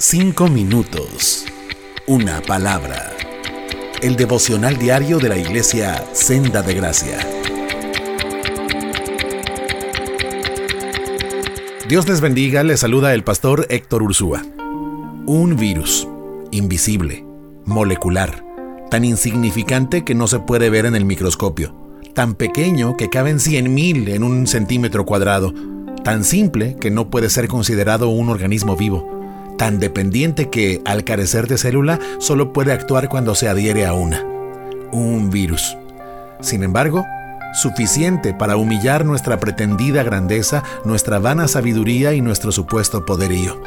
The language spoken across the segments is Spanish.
Cinco minutos. Una palabra. El devocional diario de la iglesia Senda de Gracia. Dios les bendiga, les saluda el pastor Héctor Ursúa. Un virus, invisible, molecular, tan insignificante que no se puede ver en el microscopio, tan pequeño que caben 100.000 en un centímetro cuadrado, tan simple que no puede ser considerado un organismo vivo, tan dependiente que, al carecer de célula, solo puede actuar cuando se adhiere a una. Un virus. Sin embargo, suficiente para humillar nuestra pretendida grandeza, nuestra vana sabiduría y nuestro supuesto poderío.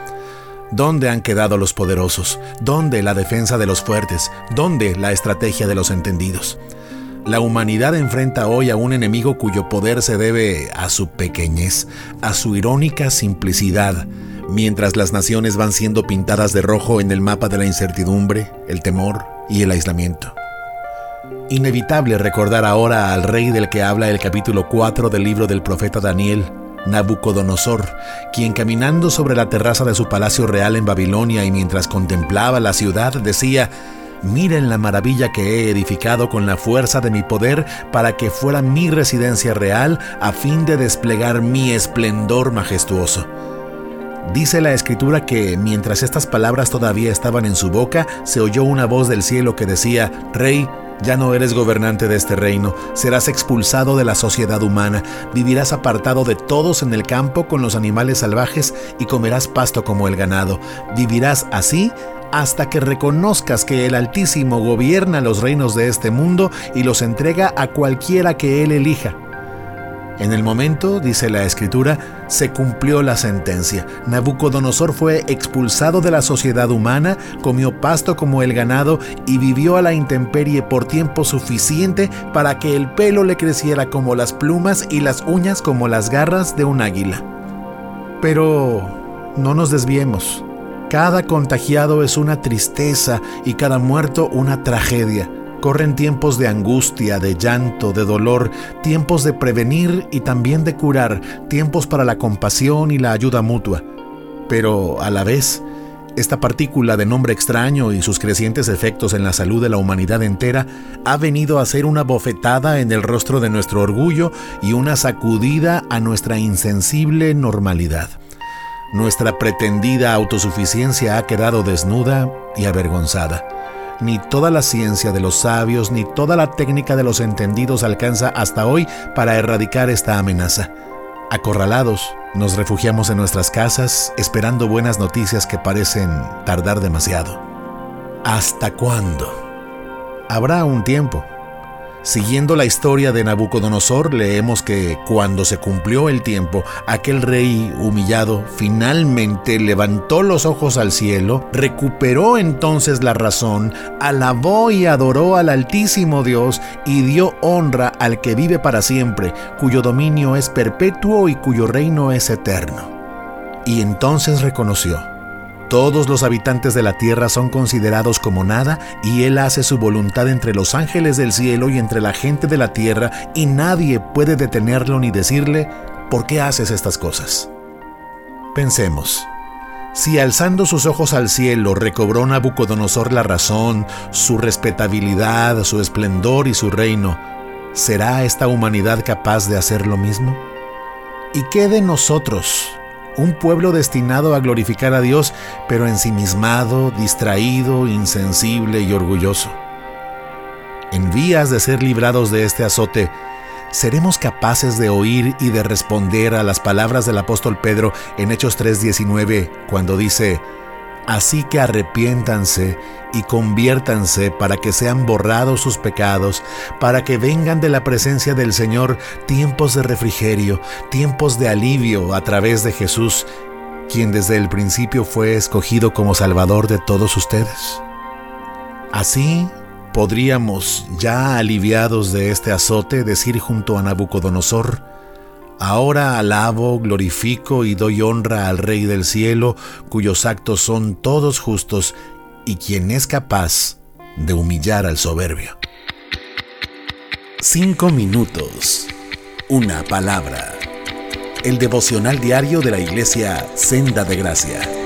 ¿Dónde han quedado los poderosos? ¿Dónde la defensa de los fuertes? ¿Dónde la estrategia de los entendidos? La humanidad enfrenta hoy a un enemigo cuyo poder se debe a su pequeñez, a su irónica simplicidad, mientras las naciones van siendo pintadas de rojo en el mapa de la incertidumbre, el temor y el aislamiento. Inevitable recordar ahora al rey del que habla el capítulo 4 del libro del profeta Daniel, Nabucodonosor, quien caminando sobre la terraza de su palacio real en Babilonia y mientras contemplaba la ciudad decía, Miren la maravilla que he edificado con la fuerza de mi poder para que fuera mi residencia real a fin de desplegar mi esplendor majestuoso. Dice la escritura que mientras estas palabras todavía estaban en su boca, se oyó una voz del cielo que decía, Rey, ya no eres gobernante de este reino, serás expulsado de la sociedad humana, vivirás apartado de todos en el campo con los animales salvajes y comerás pasto como el ganado. Vivirás así hasta que reconozcas que el Altísimo gobierna los reinos de este mundo y los entrega a cualquiera que él elija. En el momento, dice la escritura, se cumplió la sentencia. Nabucodonosor fue expulsado de la sociedad humana, comió pasto como el ganado y vivió a la intemperie por tiempo suficiente para que el pelo le creciera como las plumas y las uñas como las garras de un águila. Pero no nos desviemos. Cada contagiado es una tristeza y cada muerto una tragedia. Corren tiempos de angustia, de llanto, de dolor, tiempos de prevenir y también de curar, tiempos para la compasión y la ayuda mutua. Pero a la vez, esta partícula de nombre extraño y sus crecientes efectos en la salud de la humanidad entera ha venido a ser una bofetada en el rostro de nuestro orgullo y una sacudida a nuestra insensible normalidad. Nuestra pretendida autosuficiencia ha quedado desnuda y avergonzada. Ni toda la ciencia de los sabios ni toda la técnica de los entendidos alcanza hasta hoy para erradicar esta amenaza. Acorralados, nos refugiamos en nuestras casas esperando buenas noticias que parecen tardar demasiado. ¿Hasta cuándo? Habrá un tiempo Siguiendo la historia de Nabucodonosor, leemos que cuando se cumplió el tiempo, aquel rey humillado finalmente levantó los ojos al cielo, recuperó entonces la razón, alabó y adoró al Altísimo Dios y dio honra al que vive para siempre, cuyo dominio es perpetuo y cuyo reino es eterno. Y entonces reconoció todos los habitantes de la tierra son considerados como nada y Él hace su voluntad entre los ángeles del cielo y entre la gente de la tierra y nadie puede detenerlo ni decirle, ¿por qué haces estas cosas? Pensemos. Si alzando sus ojos al cielo recobró Nabucodonosor la razón, su respetabilidad, su esplendor y su reino, ¿será esta humanidad capaz de hacer lo mismo? ¿Y qué de nosotros, un pueblo destinado a glorificar a Dios, pero ensimismado, distraído, insensible y orgulloso. En vías de ser librados de este azote, ¿seremos capaces de oír y de responder a las palabras del apóstol Pedro en Hechos 3:19, cuando dice, Así que arrepiéntanse y conviértanse para que sean borrados sus pecados, para que vengan de la presencia del Señor tiempos de refrigerio, tiempos de alivio a través de Jesús, quien desde el principio fue escogido como Salvador de todos ustedes. Así podríamos, ya aliviados de este azote, decir junto a Nabucodonosor, Ahora alabo, glorifico y doy honra al Rey del cielo, cuyos actos son todos justos y quien es capaz de humillar al soberbio. Cinco minutos. Una palabra. El devocional diario de la iglesia Senda de Gracia.